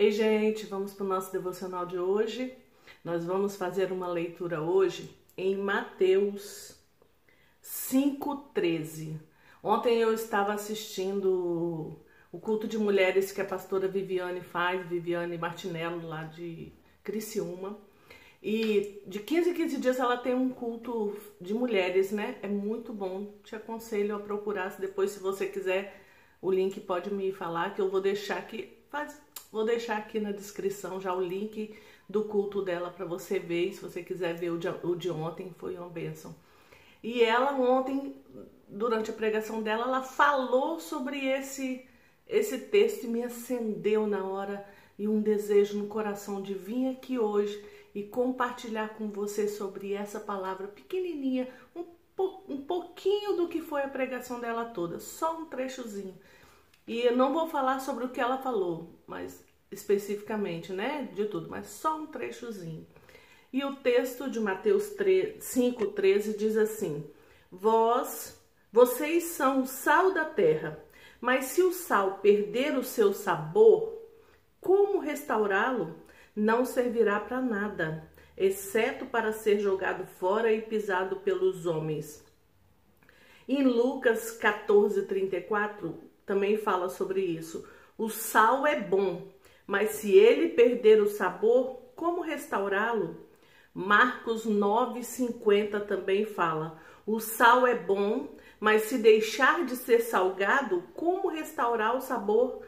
Ei, gente, vamos para o nosso devocional de hoje. Nós vamos fazer uma leitura hoje em Mateus 5,13. Ontem eu estava assistindo o culto de mulheres que a pastora Viviane faz, Viviane Martinello, lá de Criciúma. E de 15 em 15 dias ela tem um culto de mulheres, né? É muito bom. Te aconselho a procurar. Depois, se você quiser, o link pode me falar que eu vou deixar aqui. Faz, vou deixar aqui na descrição já o link do culto dela para você ver. Se você quiser ver o de, o de ontem, foi uma bênção. E ela ontem, durante a pregação dela, ela falou sobre esse esse texto e me acendeu na hora e um desejo no coração de vir aqui hoje e compartilhar com você sobre essa palavra pequenininha, um, po um pouquinho do que foi a pregação dela toda, só um trechozinho. E eu não vou falar sobre o que ela falou, mas especificamente, né, de tudo, mas só um trechozinho. E o texto de Mateus 5:13 diz assim: Vós, vocês são o sal da terra, mas se o sal perder o seu sabor, como restaurá-lo? não servirá para nada, exceto para ser jogado fora e pisado pelos homens. Em Lucas 14, 34, também fala sobre isso. O sal é bom, mas se ele perder o sabor, como restaurá-lo? Marcos 9, 50 também fala. O sal é bom, mas se deixar de ser salgado, como restaurar o sabor?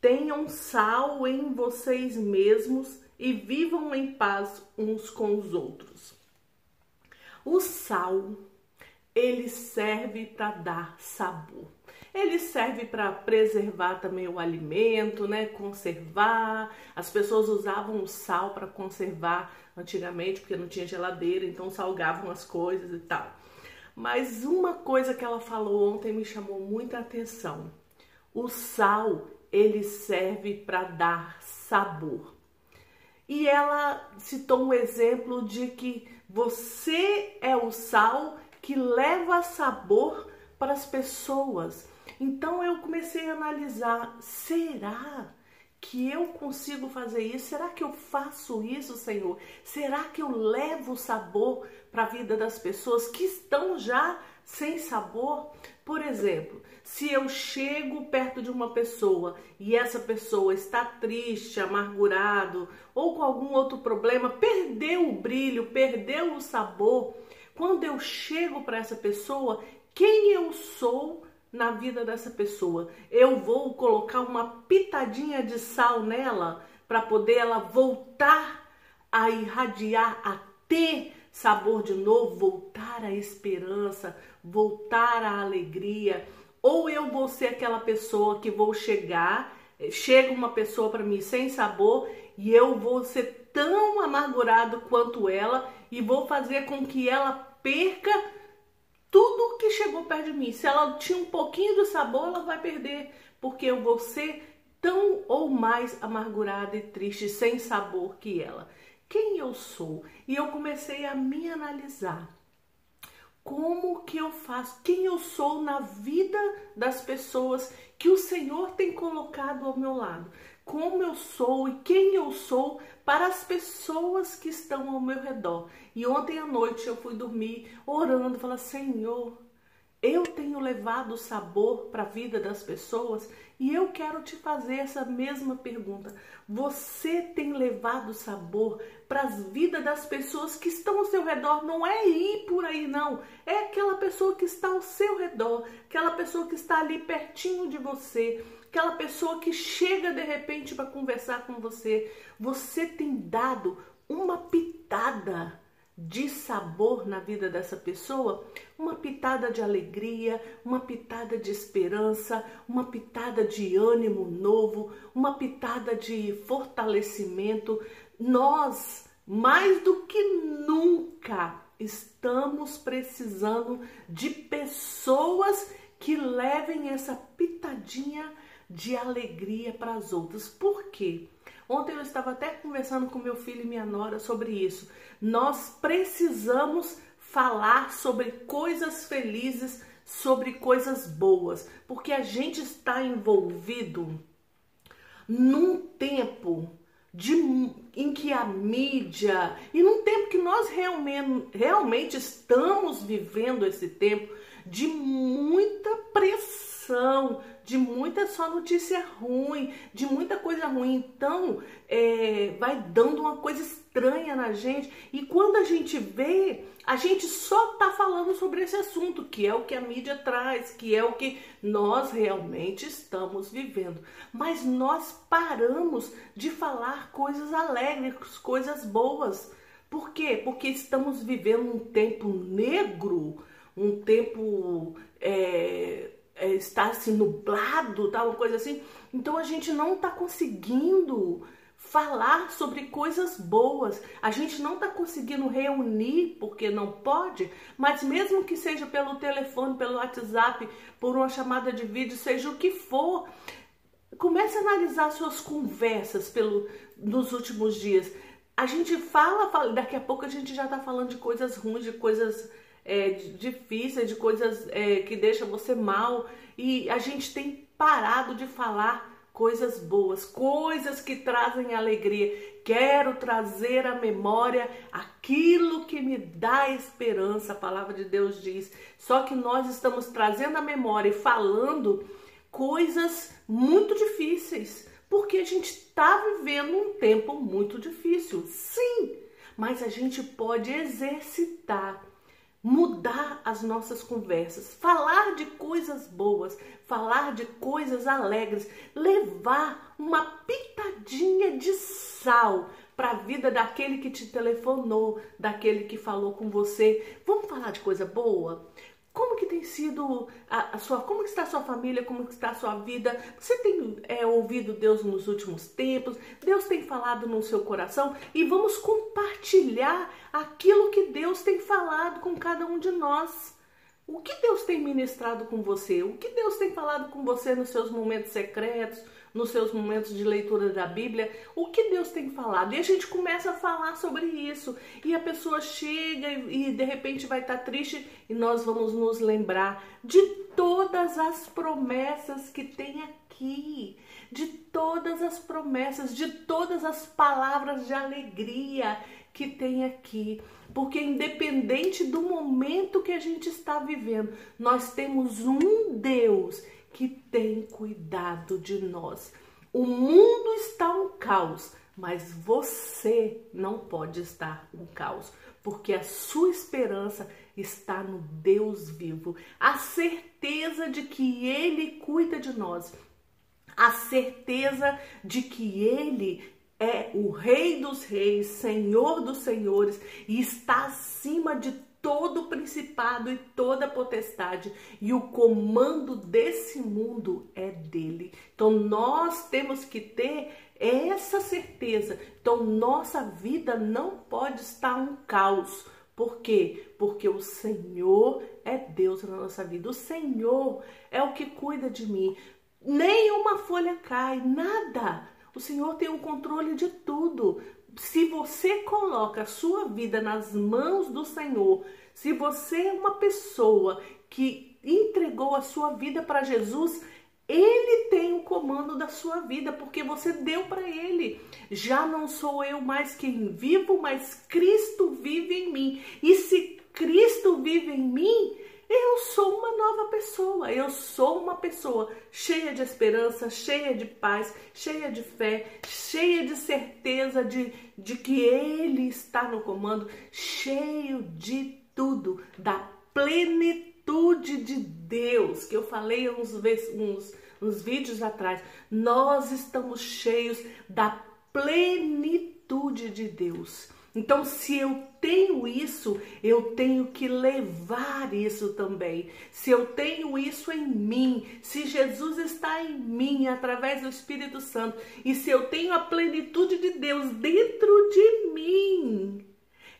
Tenham sal em vocês mesmos e vivam em paz uns com os outros. O sal, ele serve para dar sabor. Ele serve para preservar também o alimento, né? Conservar. As pessoas usavam o sal para conservar antigamente, porque não tinha geladeira, então salgavam as coisas e tal. Mas uma coisa que ela falou ontem me chamou muita atenção. O sal, ele serve para dar sabor. E ela citou um exemplo de que você é o sal que leva sabor para as pessoas. Então eu comecei a analisar: será que eu consigo fazer isso? Será que eu faço isso, Senhor? Será que eu levo sabor para a vida das pessoas que estão já sem sabor? Por exemplo, se eu chego perto de uma pessoa e essa pessoa está triste, amargurado ou com algum outro problema, perdeu o brilho, perdeu o sabor, quando eu chego para essa pessoa, quem eu sou na vida dessa pessoa? Eu vou colocar uma pitadinha de sal nela para poder ela voltar a irradiar, a ter sabor de novo, voltar à esperança, voltar à alegria. Ou eu vou ser aquela pessoa que vou chegar, eh, chega uma pessoa para mim sem sabor e eu vou ser tão amargurado quanto ela e vou fazer com que ela perca tudo que chegou perto de mim. Se ela tinha um pouquinho de sabor, ela vai perder, porque eu vou ser tão ou mais amargurada e triste, sem sabor que ela quem eu sou. E eu comecei a me analisar. Como que eu faço? Quem eu sou na vida das pessoas que o Senhor tem colocado ao meu lado? Como eu sou e quem eu sou para as pessoas que estão ao meu redor. E ontem à noite eu fui dormir orando, falando: Senhor, eu tenho levado sabor para a vida das pessoas e eu quero te fazer essa mesma pergunta. Você tem levado sabor para as vidas das pessoas que estão ao seu redor? Não é ir por aí, não. É aquela pessoa que está ao seu redor, aquela pessoa que está ali pertinho de você, aquela pessoa que chega de repente para conversar com você. Você tem dado uma pitada de sabor na vida dessa pessoa, uma pitada de alegria, uma pitada de esperança, uma pitada de ânimo novo, uma pitada de fortalecimento. Nós, mais do que nunca, estamos precisando de pessoas que levem essa pitadinha de alegria para as outras. Por quê? Ontem eu estava até conversando com meu filho e minha nora sobre isso. Nós precisamos falar sobre coisas felizes, sobre coisas boas, porque a gente está envolvido num tempo de, em que a mídia, e num tempo que nós realmente, realmente estamos vivendo esse tempo de muita pressão, de muita só notícia ruim, de muita coisa ruim. Então, é, vai dando uma coisa estranha na gente. E quando a gente vê, a gente só tá falando sobre esse assunto, que é o que a mídia traz, que é o que nós realmente estamos vivendo. Mas nós paramos de falar coisas alegres, coisas boas. Por quê? Porque estamos vivendo um tempo negro, um tempo é, é, está assim nublado, tal, uma coisa assim. Então a gente não está conseguindo falar sobre coisas boas. A gente não está conseguindo reunir porque não pode, mas mesmo que seja pelo telefone, pelo WhatsApp, por uma chamada de vídeo, seja o que for, comece a analisar suas conversas pelo, nos últimos dias. A gente fala, fala daqui a pouco a gente já está falando de coisas ruins, de coisas é, difíceis, de coisas é, que deixam você mal. E a gente tem parado de falar coisas boas, coisas que trazem alegria. Quero trazer à memória aquilo que me dá esperança, a palavra de Deus diz. Só que nós estamos trazendo à memória e falando coisas muito difíceis, porque a gente está vivendo um tempo muito difícil, sim, mas a gente pode exercitar mudar as nossas conversas, falar de coisas boas, falar de coisas alegres, levar uma pitadinha de sal para a vida daquele que te telefonou, daquele que falou com você. Vamos falar de coisa boa? Como que tem sido a, a, sua, como está a sua família, como está a sua vida? Você tem é, ouvido Deus nos últimos tempos? Deus tem falado no seu coração? E vamos compartilhar aquilo que Deus tem falado com cada um de nós. O que Deus tem ministrado com você? O que Deus tem falado com você nos seus momentos secretos, nos seus momentos de leitura da Bíblia, o que Deus tem falado. E a gente começa a falar sobre isso. E a pessoa chega e, e de repente vai estar triste e nós vamos nos lembrar de todas as promessas que tem aqui, de todas as promessas, de todas as palavras de alegria que tem aqui. Porque independente do momento que a gente está vivendo, nós temos um Deus que tem cuidado de nós. O mundo está um caos, mas você não pode estar um caos, porque a sua esperança está no Deus vivo, a certeza de que Ele cuida de nós, a certeza de que Ele é o Rei dos Reis, Senhor dos Senhores e está acima de todo o principado e toda a potestade, e o comando desse mundo é dele. Então nós temos que ter essa certeza. Então nossa vida não pode estar um caos. Por quê? Porque o Senhor é Deus na nossa vida. O Senhor é o que cuida de mim. Nenhuma folha cai, nada. O Senhor tem o controle de tudo se você coloca a sua vida nas mãos do Senhor, se você é uma pessoa que entregou a sua vida para Jesus, ele tem o comando da sua vida, porque você deu para ele. Já não sou eu mais quem vivo, mas Cristo vive em mim. E se Cristo vive em mim, eu sou uma nova pessoa, eu sou uma pessoa cheia de esperança, cheia de paz, cheia de fé, cheia de certeza de, de que Ele está no comando, cheio de tudo, da plenitude de Deus, que eu falei uns, uns, uns vídeos atrás. Nós estamos cheios da plenitude de Deus. Então, se eu tenho isso, eu tenho que levar isso também. Se eu tenho isso em mim, se Jesus está em mim através do Espírito Santo, e se eu tenho a plenitude de Deus dentro de mim,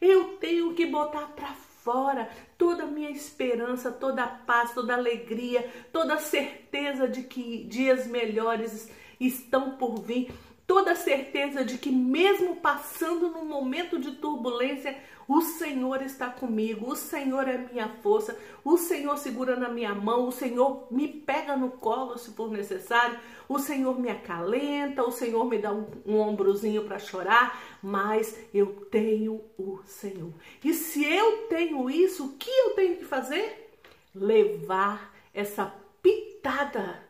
eu tenho que botar para fora toda a minha esperança, toda a paz, toda a alegria, toda a certeza de que dias melhores estão por vir toda certeza de que, mesmo passando num momento de turbulência, o Senhor está comigo, o Senhor é minha força, o Senhor segura na minha mão, o Senhor me pega no colo se for necessário, o Senhor me acalenta, o Senhor me dá um, um ombrozinho para chorar, mas eu tenho o Senhor. E se eu tenho isso, o que eu tenho que fazer? Levar essa pitada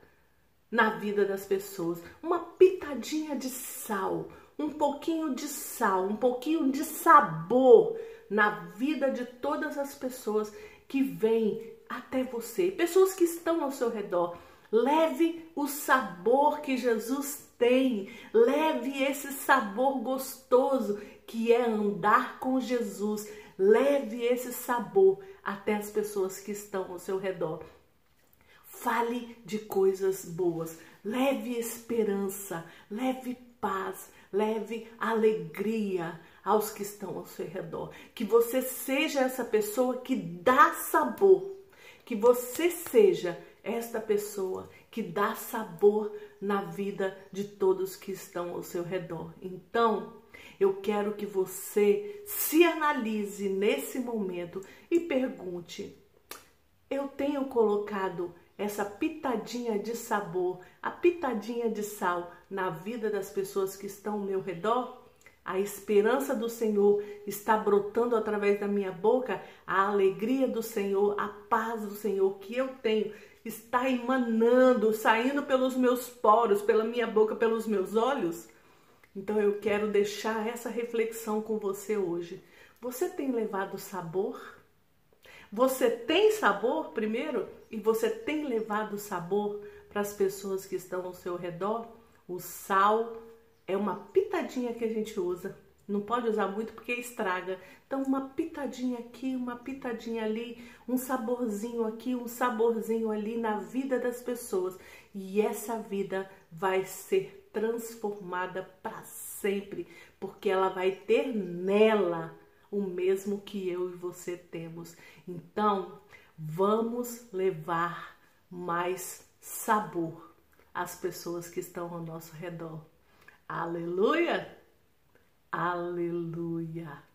na vida das pessoas, uma pitadinha de sal, um pouquinho de sal, um pouquinho de sabor na vida de todas as pessoas que vêm até você, pessoas que estão ao seu redor. Leve o sabor que Jesus tem, leve esse sabor gostoso que é andar com Jesus. Leve esse sabor até as pessoas que estão ao seu redor. Fale de coisas boas, leve esperança, leve paz, leve alegria aos que estão ao seu redor. Que você seja essa pessoa que dá sabor, que você seja esta pessoa que dá sabor na vida de todos que estão ao seu redor. Então, eu quero que você se analise nesse momento e pergunte: eu tenho colocado essa pitadinha de sabor, a pitadinha de sal na vida das pessoas que estão ao meu redor? A esperança do Senhor está brotando através da minha boca, a alegria do Senhor, a paz do Senhor que eu tenho está emanando, saindo pelos meus poros, pela minha boca, pelos meus olhos. Então eu quero deixar essa reflexão com você hoje. Você tem levado sabor? Você tem sabor primeiro e você tem levado sabor para as pessoas que estão ao seu redor? O sal é uma pitadinha que a gente usa. Não pode usar muito porque estraga. Então, uma pitadinha aqui, uma pitadinha ali, um saborzinho aqui, um saborzinho ali na vida das pessoas. E essa vida vai ser transformada para sempre, porque ela vai ter nela o mesmo que eu e você temos. Então, vamos levar mais sabor às pessoas que estão ao nosso redor. Aleluia! Aleluia!